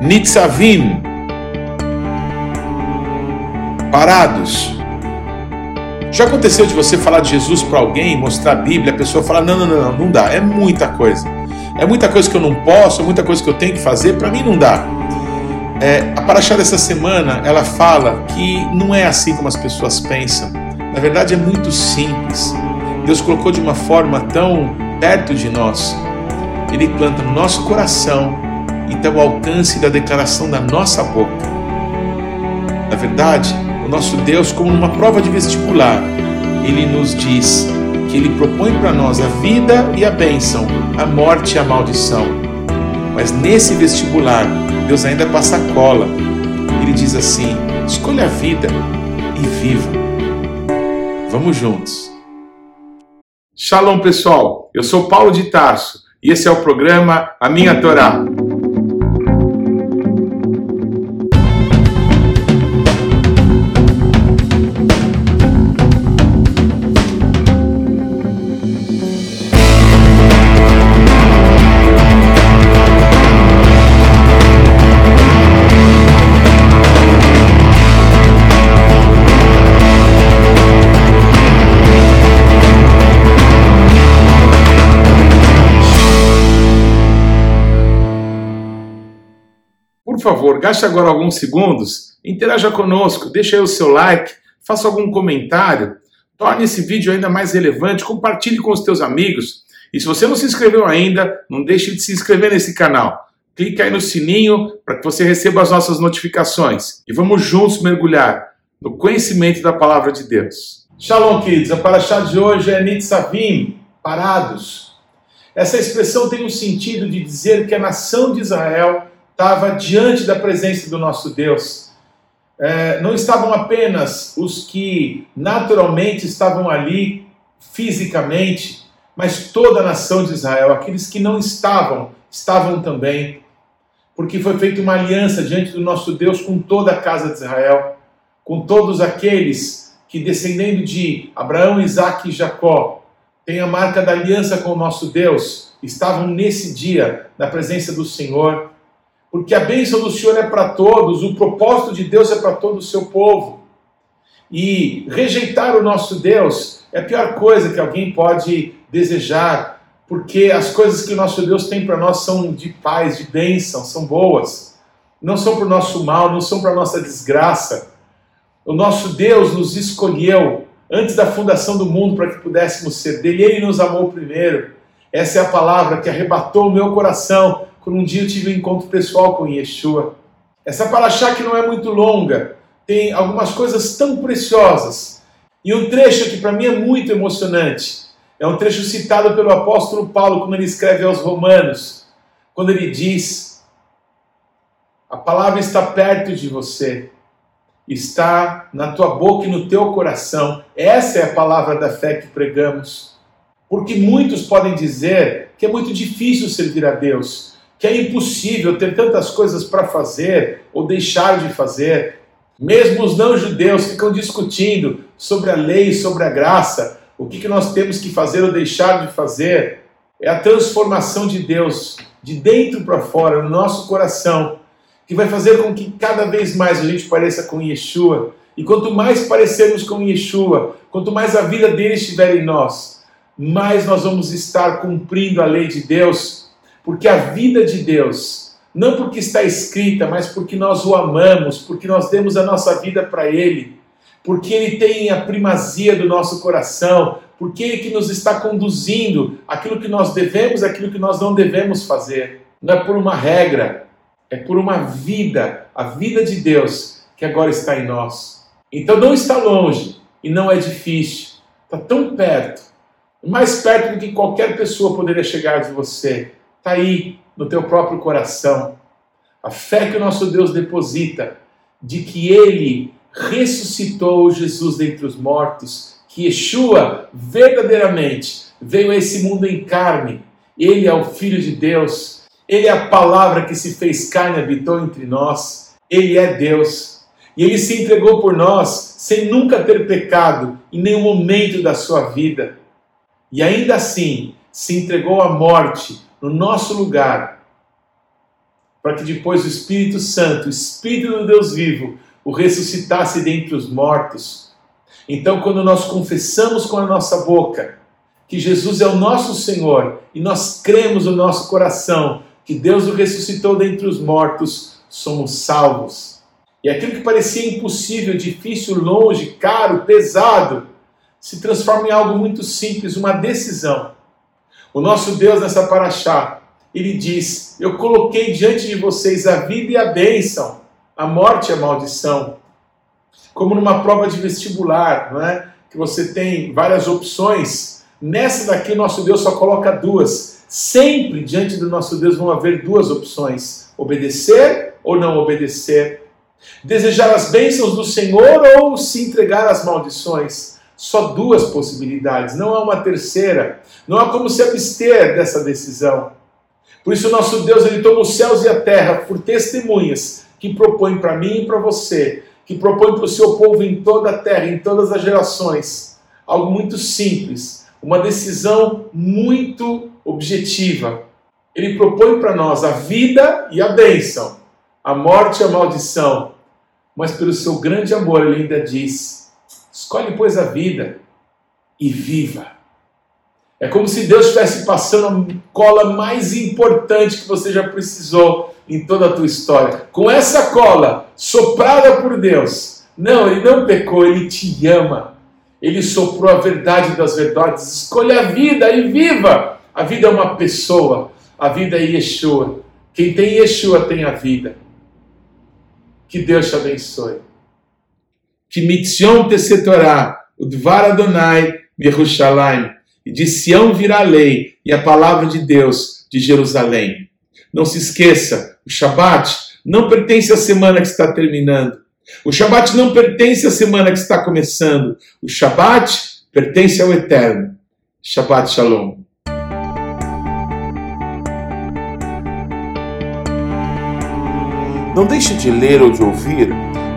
Nitzavim, parados. Já aconteceu de você falar de Jesus para alguém, mostrar a Bíblia, a pessoa falar: não, não, não, não dá, é muita coisa. É muita coisa que eu não posso, é muita coisa que eu tenho que fazer, para mim não dá. É, a Paraxá dessa semana, ela fala que não é assim como as pessoas pensam. Na verdade é muito simples. Deus colocou de uma forma tão perto de nós. Ele planta no nosso coração e tem o alcance da declaração da nossa boca. Na verdade, o nosso Deus, como numa prova de vestibular, ele nos diz que ele propõe para nós a vida e a bênção, a morte e a maldição. Mas nesse vestibular, Deus ainda passa a cola. Ele diz assim: escolha a vida e viva. Vamos juntos. Shalom, pessoal. Eu sou Paulo de Tarso e esse é o programa A Minha Torá. Por favor, gaste agora alguns segundos, interaja conosco, deixe aí o seu like, faça algum comentário, torne esse vídeo ainda mais relevante, compartilhe com os teus amigos. E se você não se inscreveu ainda, não deixe de se inscrever nesse canal. Clique aí no sininho para que você receba as nossas notificações. E vamos juntos mergulhar no conhecimento da palavra de Deus. Shalom, queridos. A paraxá de hoje é Nitzavim, parados. Essa expressão tem o sentido de dizer que a nação de Israel estava diante da presença do nosso Deus. É, não estavam apenas os que naturalmente estavam ali fisicamente, mas toda a nação de Israel, aqueles que não estavam, estavam também, porque foi feita uma aliança diante do nosso Deus com toda a casa de Israel, com todos aqueles que, descendendo de Abraão, Isaac e Jacó, têm a marca da aliança com o nosso Deus, estavam nesse dia na presença do Senhor porque a bênção do Senhor é para todos, o propósito de Deus é para todo o seu povo. E rejeitar o nosso Deus é a pior coisa que alguém pode desejar, porque as coisas que o nosso Deus tem para nós são de paz, de bênção, são boas. Não são para o nosso mal, não são para a nossa desgraça. O nosso Deus nos escolheu antes da fundação do mundo para que pudéssemos ser dele. Ele nos amou primeiro. Essa é a palavra que arrebatou o meu coração quando um dia eu tive um encontro pessoal com Yeshua. Essa paraxá que não é muito longa, tem algumas coisas tão preciosas. E um trecho que para mim é muito emocionante. É um trecho citado pelo apóstolo Paulo quando ele escreve aos Romanos, quando ele diz: A palavra está perto de você, está na tua boca e no teu coração. Essa é a palavra da fé que pregamos. Porque muitos podem dizer que é muito difícil servir a Deus, que é impossível ter tantas coisas para fazer ou deixar de fazer. Mesmo os não-judeus ficam discutindo sobre a lei, sobre a graça, o que, que nós temos que fazer ou deixar de fazer. É a transformação de Deus de dentro para fora, no nosso coração, que vai fazer com que cada vez mais a gente pareça com Yeshua. E quanto mais parecermos com Yeshua, quanto mais a vida dele estiver em nós, mais nós vamos estar cumprindo a lei de Deus porque a vida de Deus, não porque está escrita, mas porque nós o amamos, porque nós demos a nossa vida para Ele, porque Ele tem a primazia do nosso coração, porque Ele que nos está conduzindo aquilo que nós devemos, aquilo que nós não devemos fazer. Não é por uma regra, é por uma vida, a vida de Deus que agora está em nós. Então não está longe e não é difícil, está tão perto, mais perto do que qualquer pessoa poderia chegar de você. Está aí no teu próprio coração. A fé que o nosso Deus deposita de que Ele ressuscitou Jesus dentre os mortos, que Yeshua verdadeiramente veio a esse mundo em carne. Ele é o Filho de Deus. Ele é a palavra que se fez carne e habitou entre nós. Ele é Deus. E ele se entregou por nós sem nunca ter pecado em nenhum momento da sua vida. E ainda assim se entregou à morte no nosso lugar, para que depois o Espírito Santo, o Espírito do Deus vivo, o ressuscitasse dentre os mortos. Então, quando nós confessamos com a nossa boca que Jesus é o nosso Senhor e nós cremos no nosso coração que Deus o ressuscitou dentre os mortos, somos salvos. E aquilo que parecia impossível, difícil, longe, caro, pesado, se transforma em algo muito simples, uma decisão. O nosso Deus nessa paraxá, ele diz: Eu coloquei diante de vocês a vida e a bênção, a morte e a maldição. Como numa prova de vestibular, não é? Que você tem várias opções. Nessa daqui, nosso Deus só coloca duas. Sempre diante do nosso Deus vão haver duas opções: obedecer ou não obedecer. Desejar as bênçãos do Senhor ou se entregar às maldições só duas possibilidades, não há uma terceira. Não há como se abster dessa decisão. Por isso, nosso Deus ele toma os céus e a terra por testemunhas que propõe para mim e para você, que propõe para o seu povo em toda a terra, em todas as gerações, algo muito simples, uma decisão muito objetiva. Ele propõe para nós a vida e a bênção, a morte e a maldição, mas pelo seu grande amor ele ainda diz: Escolhe, pois, a vida e viva. É como se Deus estivesse passando a cola mais importante que você já precisou em toda a tua história. Com essa cola soprada por Deus. Não, ele não pecou, ele te ama. Ele soprou a verdade das verdades. Escolha a vida e viva. A vida é uma pessoa. A vida é Yeshua. Quem tem Yeshua tem a vida. Que Deus te abençoe que mitzion tesetorá, o dvar Adonai Yerushalayim, e de Sião virá a lei e a palavra de Deus de Jerusalém. Não se esqueça, o Shabat não pertence à semana que está terminando. O Shabat não pertence à semana que está começando. O Shabat pertence ao Eterno. Shabbat Shalom. Não deixe de ler ou de ouvir